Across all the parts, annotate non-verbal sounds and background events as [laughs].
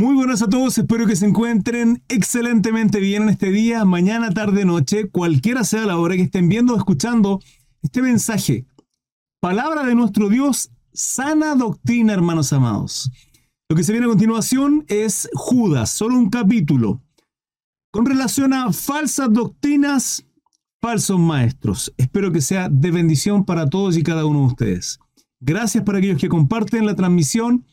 Muy buenas a todos, espero que se encuentren excelentemente bien en este día, mañana, tarde, noche, cualquiera sea la hora que estén viendo o escuchando este mensaje. Palabra de nuestro Dios, sana doctrina, hermanos amados. Lo que se viene a continuación es Judas, solo un capítulo, con relación a falsas doctrinas, falsos maestros. Espero que sea de bendición para todos y cada uno de ustedes. Gracias para aquellos que comparten la transmisión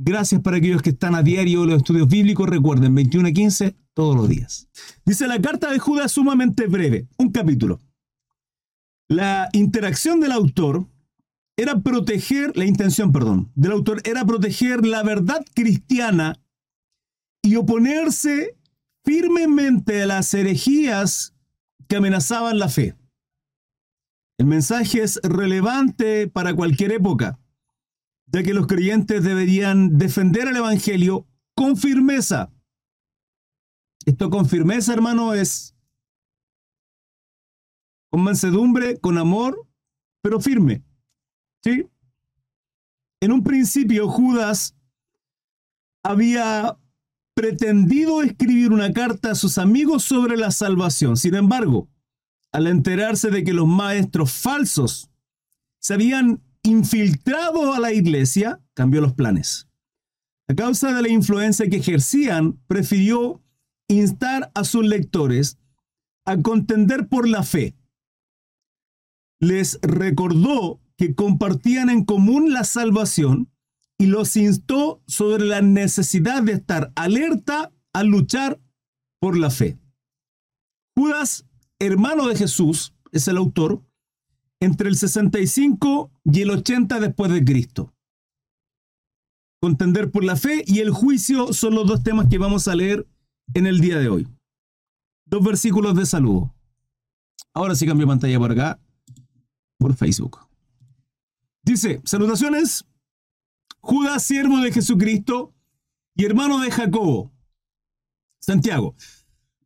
Gracias para aquellos que están a diario los estudios bíblicos. Recuerden, 21 a 15 todos los días. Dice la carta de Judas sumamente breve, un capítulo. La interacción del autor era proteger, la intención, perdón, del autor era proteger la verdad cristiana y oponerse firmemente a las herejías que amenazaban la fe. El mensaje es relevante para cualquier época de que los creyentes deberían defender el Evangelio con firmeza. Esto con firmeza, hermano, es con mansedumbre, con amor, pero firme. ¿Sí? En un principio, Judas había pretendido escribir una carta a sus amigos sobre la salvación. Sin embargo, al enterarse de que los maestros falsos se habían infiltrado a la iglesia, cambió los planes. A causa de la influencia que ejercían, prefirió instar a sus lectores a contender por la fe. Les recordó que compartían en común la salvación y los instó sobre la necesidad de estar alerta al luchar por la fe. Judas, hermano de Jesús, es el autor, entre el 65 y el 80 después de Cristo. Contender por la fe y el juicio son los dos temas que vamos a leer en el día de hoy. Dos versículos de saludo. Ahora sí cambio pantalla por acá, por Facebook. Dice, salutaciones, Judas, siervo de Jesucristo y hermano de Jacobo, Santiago,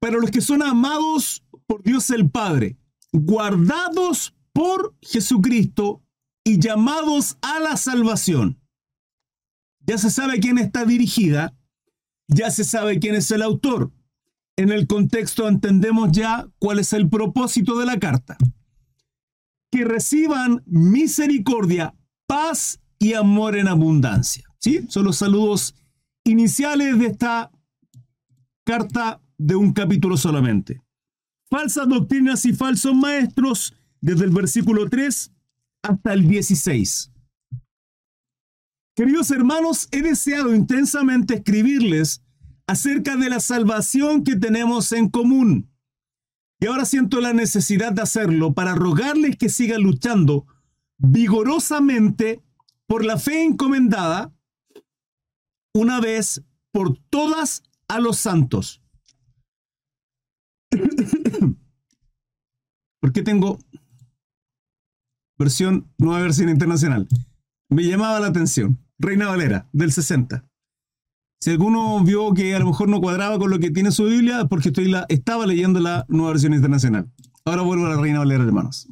para los que son amados por Dios el Padre, guardados por Jesucristo y llamados a la salvación. Ya se sabe quién está dirigida, ya se sabe quién es el autor. En el contexto entendemos ya cuál es el propósito de la carta. Que reciban misericordia, paz y amor en abundancia. ¿Sí? Son los saludos iniciales de esta carta de un capítulo solamente. Falsas doctrinas y falsos maestros desde el versículo 3 hasta el 16. Queridos hermanos, he deseado intensamente escribirles acerca de la salvación que tenemos en común. Y ahora siento la necesidad de hacerlo para rogarles que sigan luchando vigorosamente por la fe encomendada una vez por todas a los santos. [coughs] ¿Por qué tengo versión, nueva versión internacional. Me llamaba la atención. Reina Valera, del 60. Si alguno vio que a lo mejor no cuadraba con lo que tiene su Biblia, porque estoy la, estaba leyendo la nueva versión internacional. Ahora vuelvo a la Reina Valera, hermanos.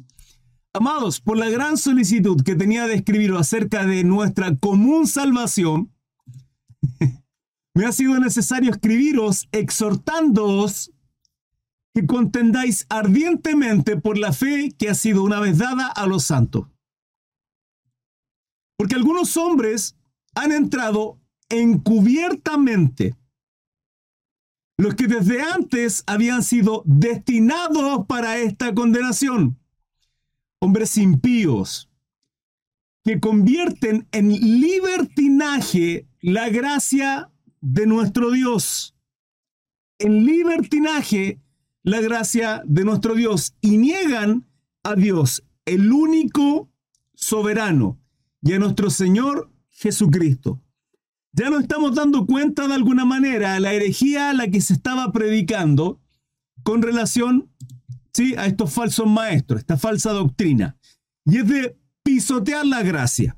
Amados, por la gran solicitud que tenía de escribir acerca de nuestra común salvación, [laughs] me ha sido necesario escribiros exhortándoos que contendáis ardientemente por la fe que ha sido una vez dada a los santos. Porque algunos hombres han entrado encubiertamente, los que desde antes habían sido destinados para esta condenación, hombres impíos, que convierten en libertinaje la gracia de nuestro Dios, en libertinaje la gracia de nuestro Dios y niegan a Dios, el único soberano, y a nuestro Señor Jesucristo. Ya nos estamos dando cuenta de alguna manera la herejía a la que se estaba predicando con relación ¿sí? a estos falsos maestros, esta falsa doctrina. Y es de pisotear la gracia.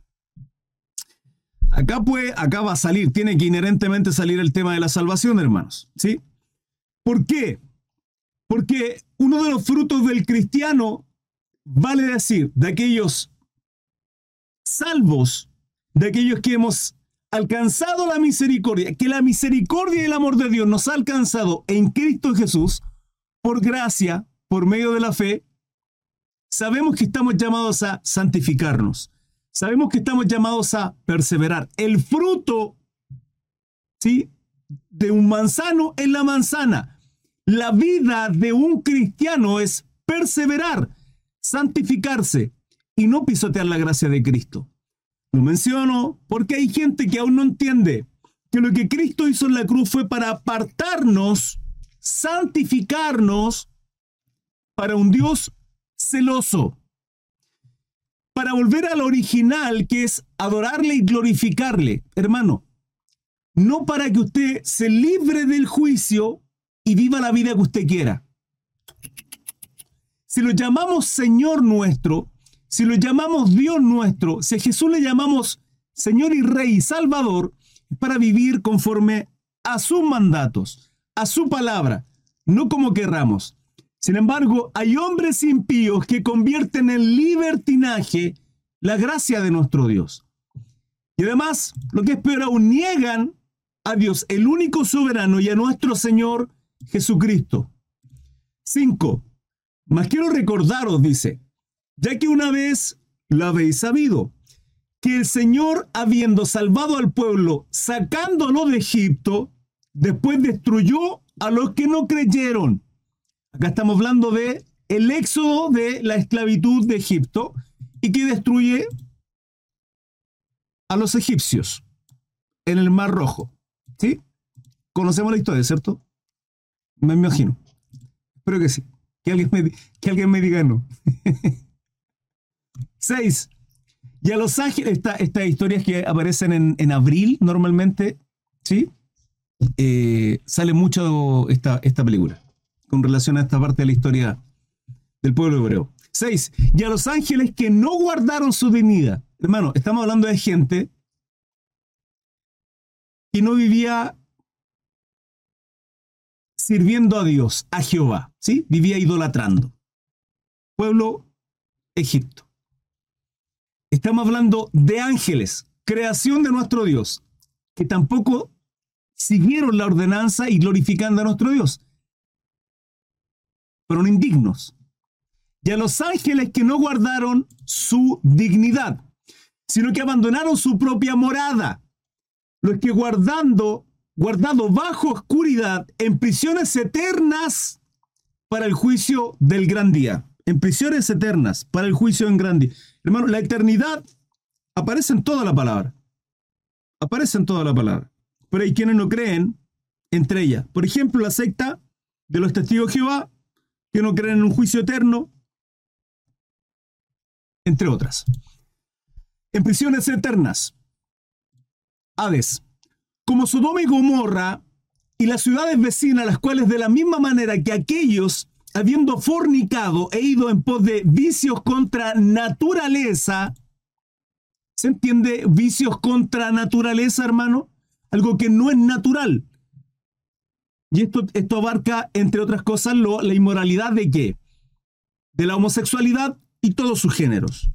Acá, pues, acá va a salir, tiene que inherentemente salir el tema de la salvación, hermanos. ¿sí? ¿Por qué? Porque uno de los frutos del cristiano, vale decir, de aquellos salvos, de aquellos que hemos alcanzado la misericordia, que la misericordia y el amor de Dios nos ha alcanzado en Cristo Jesús, por gracia, por medio de la fe, sabemos que estamos llamados a santificarnos. Sabemos que estamos llamados a perseverar. El fruto, ¿sí? De un manzano es la manzana. La vida de un cristiano es perseverar, santificarse y no pisotear la gracia de Cristo. Lo menciono porque hay gente que aún no entiende que lo que Cristo hizo en la cruz fue para apartarnos, santificarnos para un Dios celoso, para volver al original que es adorarle y glorificarle. Hermano, no para que usted se libre del juicio y viva la vida que usted quiera. Si lo llamamos Señor nuestro, si lo llamamos Dios nuestro, si a Jesús le llamamos Señor y Rey y Salvador, es para vivir conforme a sus mandatos, a su palabra, no como querramos. Sin embargo, hay hombres impíos que convierten en libertinaje la gracia de nuestro Dios. Y además, lo que es peor aún, niegan a Dios, el único soberano, y a nuestro Señor Jesucristo. 5. Mas quiero recordaros, dice, ya que una vez lo habéis sabido, que el Señor, habiendo salvado al pueblo, sacándolo de Egipto, después destruyó a los que no creyeron. Acá estamos hablando de el éxodo de la esclavitud de Egipto y que destruye a los egipcios en el Mar Rojo. ¿Sí? Conocemos la historia, ¿cierto? Me imagino. Espero que sí. Que alguien me, que alguien me diga no. [laughs] 6. Y a Los Ángeles, estas historias que aparecen en, abril normalmente, ¿sí? Eh, sale mucho esta, esta película con relación a esta parte de la historia del pueblo hebreo. 6. Y a los ángeles que no guardaron su dignidad. Hermano, estamos hablando de gente que no vivía sirviendo a Dios, a Jehová, ¿sí? Vivía idolatrando. Pueblo Egipto. Estamos hablando de ángeles, creación de nuestro Dios, que tampoco siguieron la ordenanza y glorificando a nuestro Dios. Fueron indignos. Y a los ángeles que no guardaron su dignidad, sino que abandonaron su propia morada. Los que guardando, guardado bajo oscuridad, en prisiones eternas para el juicio del gran día. En prisiones eternas para el juicio en gran día. Hermano, la eternidad aparece en toda la palabra. Aparece en toda la palabra. Pero hay quienes no creen entre ellas. Por ejemplo, la secta de los testigos de Jehová, que no creen en un juicio eterno, entre otras. En prisiones eternas. Hades. Como Sodoma y Gomorra y las ciudades vecinas, las cuales de la misma manera que aquellos habiendo fornicado e ido en pos de vicios contra naturaleza, ¿se entiende? Vicios contra naturaleza, hermano. Algo que no es natural. Y esto, esto abarca, entre otras cosas, lo, la inmoralidad de qué? De la homosexualidad y todos sus géneros.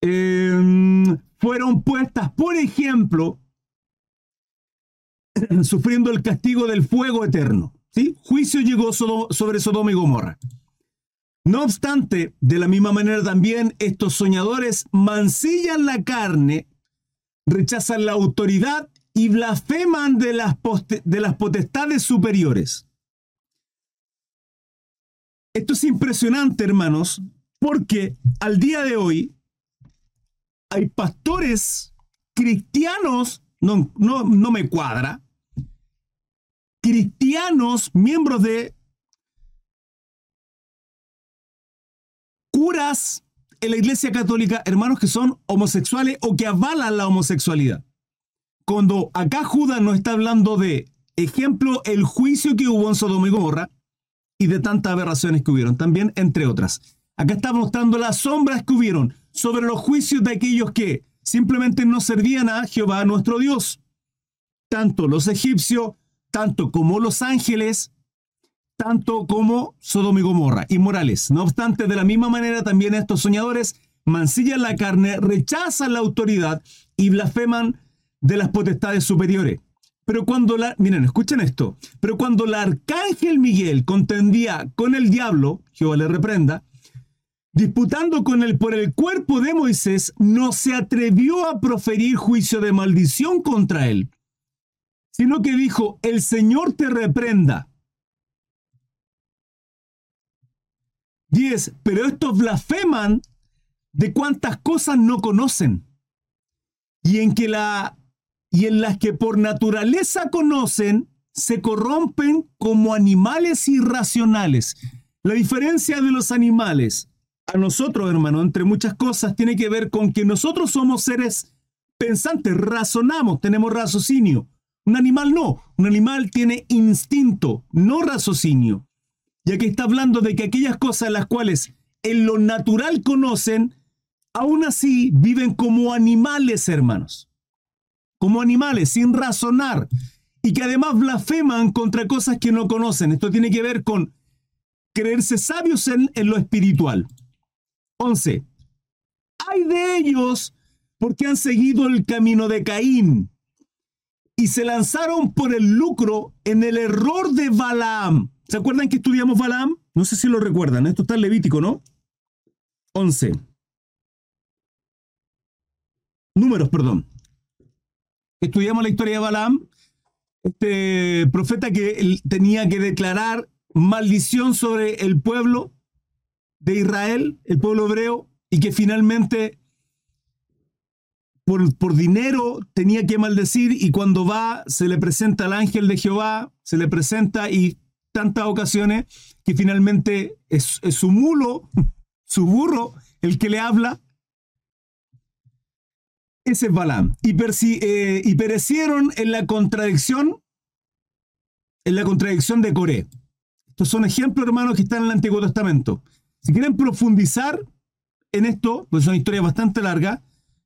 Em, fueron puestas, por ejemplo, [clears throat] sufriendo el castigo del fuego eterno. ¿sí? Juicio llegó sobre Sodoma y Gomorra. No obstante, de la misma manera también estos soñadores mancillan la carne, rechazan la autoridad y blasfeman de las, de las potestades superiores. Esto es impresionante, hermanos, porque al día de hoy hay pastores cristianos, no, no, no me cuadra, cristianos, miembros de curas en la Iglesia Católica, hermanos que son homosexuales o que avalan la homosexualidad. Cuando acá Judas nos está hablando de, ejemplo, el juicio que hubo en Sodoma y Gomorra y de tantas aberraciones que hubieron, también entre otras. Acá está mostrando las sombras que hubieron sobre los juicios de aquellos que simplemente no servían a Jehová nuestro Dios. Tanto los egipcios tanto como los ángeles, tanto como Sodoma y Gomorra, inmorales. No obstante, de la misma manera también estos soñadores mancillan la carne, rechazan la autoridad y blasfeman de las potestades superiores. Pero cuando la, miren, escuchen esto, pero cuando el arcángel Miguel contendía con el diablo, Jehová le reprenda, disputando con él por el cuerpo de Moisés, no se atrevió a proferir juicio de maldición contra él, sino que dijo, el Señor te reprenda. 10. Pero estos blasfeman de cuantas cosas no conocen y en que la y en las que por naturaleza conocen se corrompen como animales irracionales. La diferencia de los animales a nosotros, hermano, entre muchas cosas, tiene que ver con que nosotros somos seres pensantes, razonamos, tenemos raciocinio. Un animal no, un animal tiene instinto, no raciocinio. Ya que está hablando de que aquellas cosas las cuales en lo natural conocen, aún así viven como animales, hermanos. Como animales, sin razonar. Y que además blasfeman contra cosas que no conocen. Esto tiene que ver con creerse sabios en, en lo espiritual. 11. Hay de ellos porque han seguido el camino de Caín y se lanzaron por el lucro en el error de Balaam. ¿Se acuerdan que estudiamos Balaam? No sé si lo recuerdan, esto está en Levítico, ¿no? 11. Números, perdón. Estudiamos la historia de Balaam, este profeta que tenía que declarar maldición sobre el pueblo de Israel, el pueblo hebreo, y que finalmente por, por, dinero tenía que maldecir y cuando va se le presenta al ángel de Jehová, se le presenta y tantas ocasiones que finalmente es, su mulo, [laughs] su burro, el que le habla. Ese es Balaam. Y, eh, y perecieron en la contradicción, en la contradicción de Coré. Estos son ejemplos, hermanos, que están en el Antiguo Testamento. Si quieren profundizar en esto, pues es una historia bastante larga,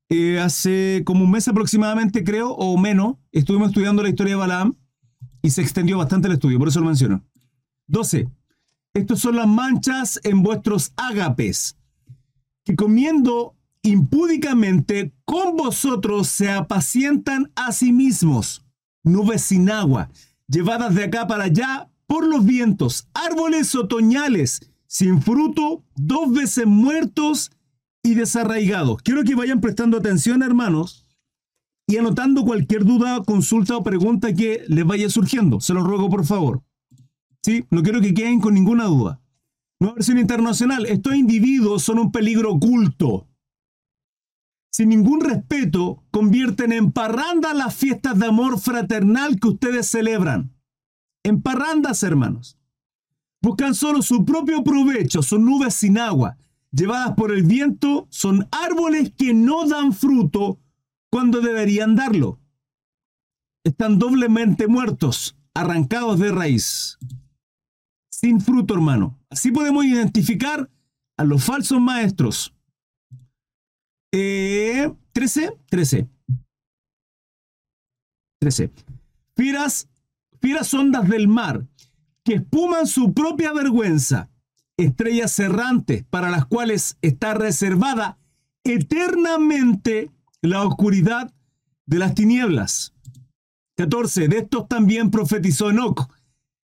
eh, hace como un mes aproximadamente, creo, o menos, estuvimos estudiando la historia de Balaam y se extendió bastante el estudio, por eso lo menciono. 12. Estos son las manchas en vuestros ágapes, que comiendo impúdicamente con vosotros se apacientan a sí mismos, nubes sin agua, llevadas de acá para allá por los vientos, árboles otoñales, sin fruto, dos veces muertos y desarraigados. Quiero que vayan prestando atención, hermanos, y anotando cualquier duda, consulta o pregunta que les vaya surgiendo. Se los ruego, por favor. ¿Sí? No quiero que queden con ninguna duda. Nueva versión internacional. Estos individuos son un peligro oculto. Sin ningún respeto, convierten en parranda las fiestas de amor fraternal que ustedes celebran. En parrandas, hermanos. Buscan solo su propio provecho, son nubes sin agua, llevadas por el viento, son árboles que no dan fruto cuando deberían darlo. Están doblemente muertos, arrancados de raíz. Sin fruto, hermano. Así podemos identificar a los falsos maestros. 13, 13. 13. Fieras, fieras ondas del mar que espuman su propia vergüenza, estrellas errantes para las cuales está reservada eternamente la oscuridad de las tinieblas. 14. De estos también profetizó Enoch,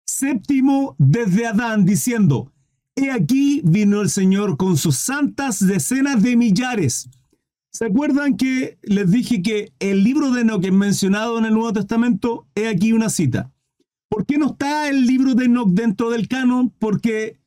séptimo desde Adán, diciendo, He aquí vino el Señor con sus santas decenas de millares. ¿Se acuerdan que les dije que el libro de Enoch es mencionado en el Nuevo Testamento? He aquí una cita. ¿Por qué no está el libro de Enoch dentro del canon? Porque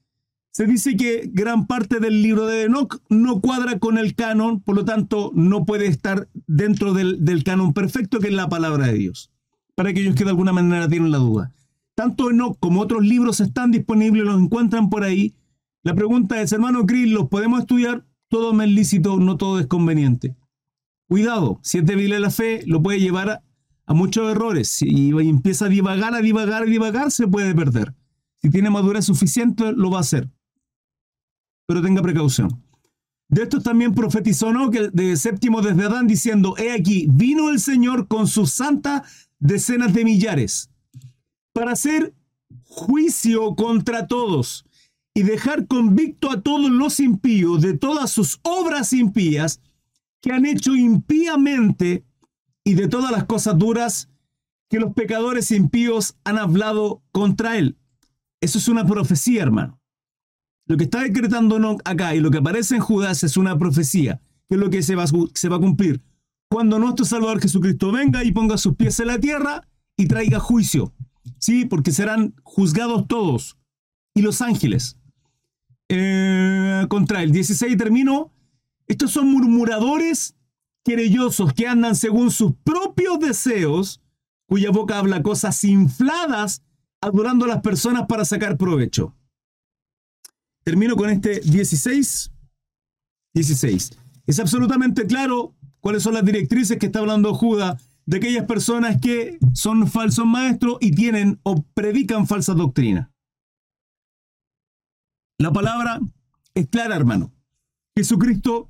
se dice que gran parte del libro de Enoch no cuadra con el canon, por lo tanto no puede estar dentro del, del canon perfecto que es la palabra de Dios. Para aquellos que de alguna manera tienen la duda. Tanto Enoch como otros libros están disponibles, los encuentran por ahí. La pregunta es, hermano Chris, ¿los podemos estudiar? Todo es lícito, no todo es conveniente. Cuidado, si es débil la fe, lo puede llevar a muchos errores y empieza a divagar, a divagar, a divagar, se puede perder. Si tiene madurez suficiente, lo va a hacer. Pero tenga precaución. De esto también profetizó ¿no? de séptimo desde Adán diciendo, he aquí, vino el Señor con sus santas decenas de millares para hacer juicio contra todos y dejar convicto a todos los impíos de todas sus obras impías que han hecho impíamente y de todas las cosas duras que los pecadores impíos han hablado contra él. Eso es una profecía, hermano. Lo que está decretando acá y lo que aparece en Judas es una profecía, que es lo que se va, a cumplir. Cuando nuestro Salvador Jesucristo venga y ponga sus pies en la tierra y traiga juicio. Sí, porque serán juzgados todos. Y los ángeles. Eh, contra él. 16 termino. Estos son murmuradores querellosos que andan según sus propios deseos, cuya boca habla cosas infladas, adorando a las personas para sacar provecho. Termino con este 16. 16. Es absolutamente claro cuáles son las directrices que está hablando Judas de aquellas personas que son falsos maestros y tienen o predican falsa doctrina. La palabra es clara, hermano. Jesucristo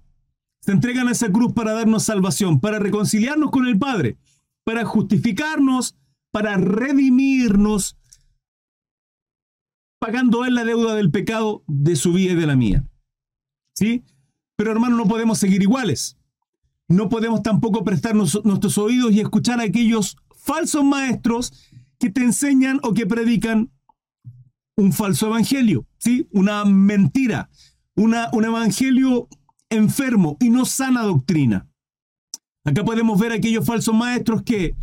se entrega en esa cruz para darnos salvación, para reconciliarnos con el Padre, para justificarnos, para redimirnos, pagando Él la deuda del pecado de su vida y de la mía. ¿Sí? Pero hermano, no podemos seguir iguales. No podemos tampoco prestarnos nuestros oídos y escuchar a aquellos falsos maestros que te enseñan o que predican un falso evangelio, ¿sí? Una mentira, una, un evangelio enfermo y no sana doctrina. Acá podemos ver aquellos falsos maestros que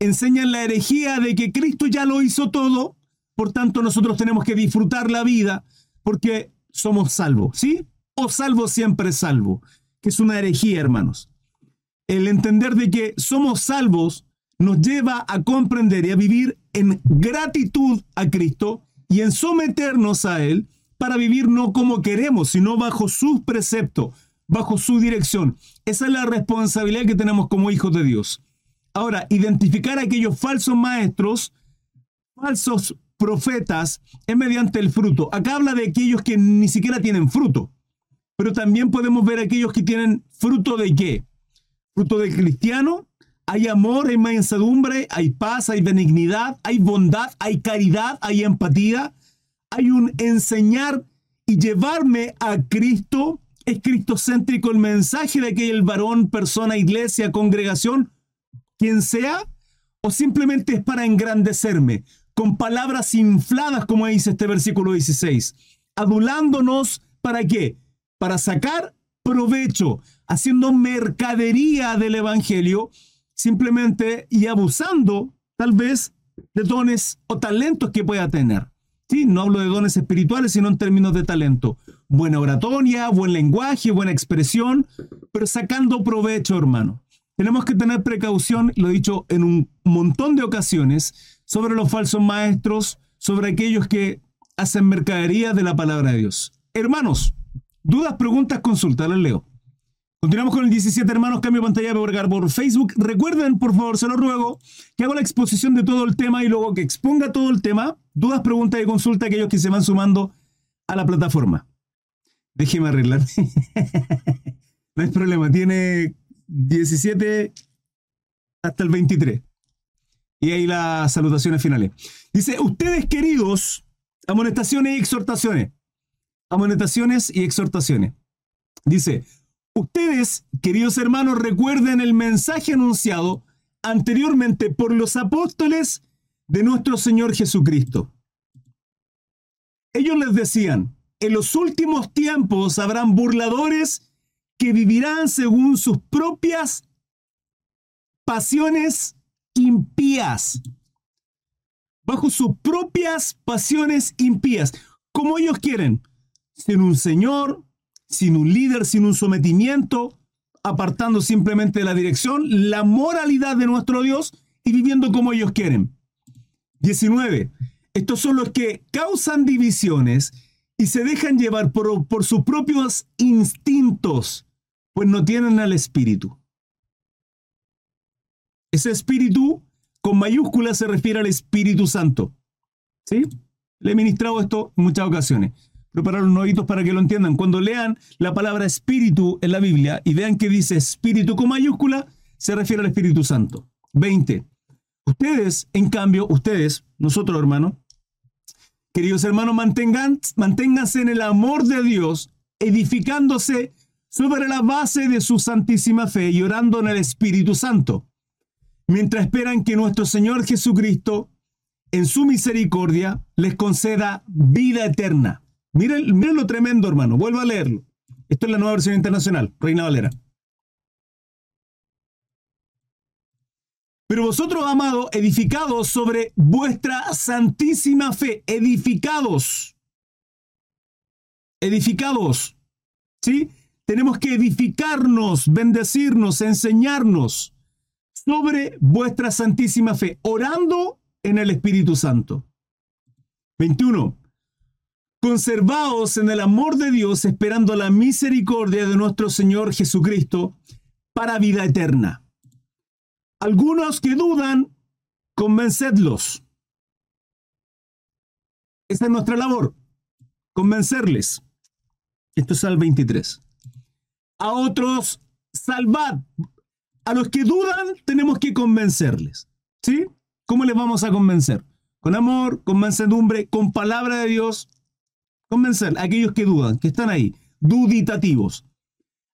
enseñan la herejía de que Cristo ya lo hizo todo, por tanto nosotros tenemos que disfrutar la vida porque somos salvos, ¿sí? O salvo siempre salvo, que es una herejía, hermanos. El entender de que somos salvos nos lleva a comprender y a vivir en gratitud a Cristo y en someternos a Él para vivir no como queremos, sino bajo sus preceptos, bajo su dirección. Esa es la responsabilidad que tenemos como hijos de Dios. Ahora, identificar aquellos falsos maestros, falsos profetas, es mediante el fruto. Acá habla de aquellos que ni siquiera tienen fruto, pero también podemos ver aquellos que tienen fruto de qué? Fruto de cristiano. Hay amor, hay mansedumbre, hay paz, hay benignidad, hay bondad, hay caridad, hay empatía, hay un enseñar y llevarme a Cristo ¿Es cristocéntrico el mensaje de aquel varón, persona, iglesia, congregación, quien sea? ¿O simplemente es para engrandecerme, con palabras infladas, como dice este versículo 16? Adulándonos, ¿para qué? Para sacar provecho, haciendo mercadería del Evangelio, simplemente y abusando, tal vez, de dones o talentos que pueda tener. Sí, no hablo de dones espirituales, sino en términos de talento. Buena oratoria, buen lenguaje, buena expresión, pero sacando provecho, hermano. Tenemos que tener precaución, lo he dicho en un montón de ocasiones, sobre los falsos maestros, sobre aquellos que hacen mercadería de la palabra de Dios. Hermanos, dudas, preguntas, consultas, las leo. Continuamos con el 17 hermanos, cambio pantalla por, por Facebook. Recuerden, por favor, se lo ruego, que hago la exposición de todo el tema y luego que exponga todo el tema. Dudas, preguntas y consultas aquellos que se van sumando a la plataforma. Déjeme arreglar. [laughs] no hay problema, tiene 17 hasta el 23. Y ahí las salutaciones finales. Dice, ustedes queridos, amonestaciones y exhortaciones. Amonestaciones y exhortaciones. Dice, Ustedes, queridos hermanos, recuerden el mensaje anunciado anteriormente por los apóstoles de nuestro Señor Jesucristo. Ellos les decían, en los últimos tiempos habrán burladores que vivirán según sus propias pasiones impías, bajo sus propias pasiones impías, como ellos quieren, sin un Señor, sin un líder, sin un sometimiento, apartando simplemente de la dirección, la moralidad de nuestro Dios y viviendo como ellos quieren. 19. Estos son los que causan divisiones y se dejan llevar por, por sus propios instintos, pues no tienen al Espíritu. Ese Espíritu con mayúsculas se refiere al Espíritu Santo. ¿Sí? Le he ministrado esto en muchas ocasiones preparar los oídos para que lo entiendan. Cuando lean la palabra espíritu en la Biblia y vean que dice espíritu con mayúscula, se refiere al Espíritu Santo. 20. Ustedes, en cambio, ustedes, nosotros hermanos, queridos hermanos, manténganse en el amor de Dios, edificándose sobre la base de su santísima fe y orando en el Espíritu Santo. mientras esperan que nuestro Señor Jesucristo, en su misericordia, les conceda vida eterna. Miren, miren lo tremendo, hermano. Vuelvo a leerlo. Esto es la nueva versión internacional, Reina Valera. Pero vosotros, amados, edificados sobre vuestra santísima fe, edificados, edificados, ¿sí? Tenemos que edificarnos, bendecirnos, enseñarnos sobre vuestra santísima fe, orando en el Espíritu Santo. 21. Conservaos en el amor de Dios, esperando la misericordia de nuestro Señor Jesucristo para vida eterna. Algunos que dudan, convencedlos. Esa es nuestra labor, convencerles. Esto es al 23. A otros, salvad. A los que dudan, tenemos que convencerles. ¿Sí? ¿Cómo les vamos a convencer? Con amor, con mansedumbre, con palabra de Dios. Convencer a aquellos que dudan, que están ahí, duditativos.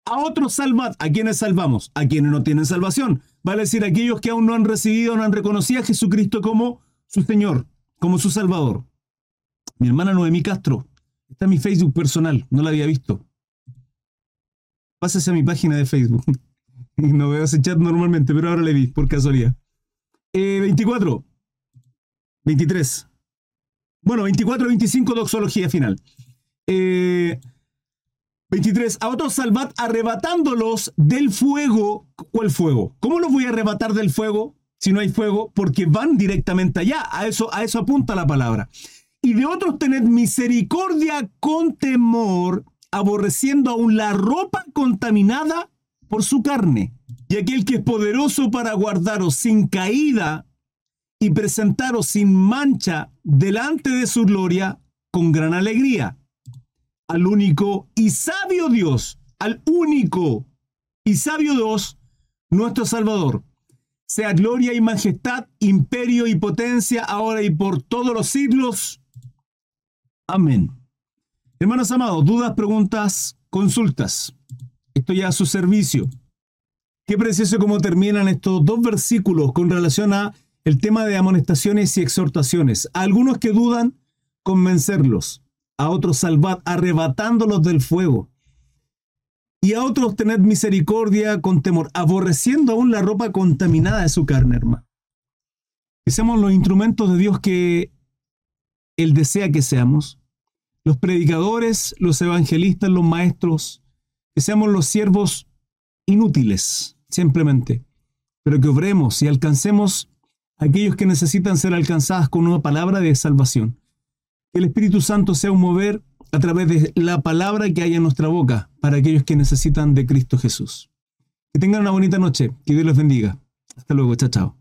A otros salvad. ¿A quienes salvamos? A quienes no tienen salvación. Vale decir, aquellos que aún no han recibido, no han reconocido a Jesucristo como su Señor, como su Salvador. Mi hermana Noemí Castro, está en mi Facebook personal, no la había visto. Pásase a mi página de Facebook. [laughs] no veo ese chat normalmente, pero ahora le vi, por casualidad. 24. Eh, 23. Bueno, 24, 25, doxología final. 23. Eh, a otros salvad arrebatándolos del fuego. ¿Cuál fuego? ¿Cómo los voy a arrebatar del fuego si no hay fuego? Porque van directamente allá. A eso, a eso apunta la palabra. Y de otros tened misericordia con temor aborreciendo aún la ropa contaminada por su carne. Y aquel que es poderoso para guardaros sin caída y presentaros sin mancha delante de su gloria con gran alegría. Al único y sabio Dios, al único y sabio Dios, nuestro Salvador. Sea gloria y majestad, imperio y potencia, ahora y por todos los siglos. Amén. Hermanos amados, dudas, preguntas, consultas. Estoy a su servicio. Qué precioso cómo terminan estos dos versículos con relación a el tema de amonestaciones y exhortaciones. Algunos que dudan, convencerlos. A otros arrebatándolos del fuego. Y a otros tened misericordia con temor, aborreciendo aún la ropa contaminada de su carne, hermano. Que seamos los instrumentos de Dios que Él desea que seamos los predicadores, los evangelistas, los maestros, que seamos los siervos inútiles, simplemente, pero que obremos y alcancemos aquellos que necesitan ser alcanzados con una palabra de salvación. Que el Espíritu Santo sea un mover a través de la palabra que hay en nuestra boca para aquellos que necesitan de Cristo Jesús. Que tengan una bonita noche, que Dios los bendiga. Hasta luego, chao, chao.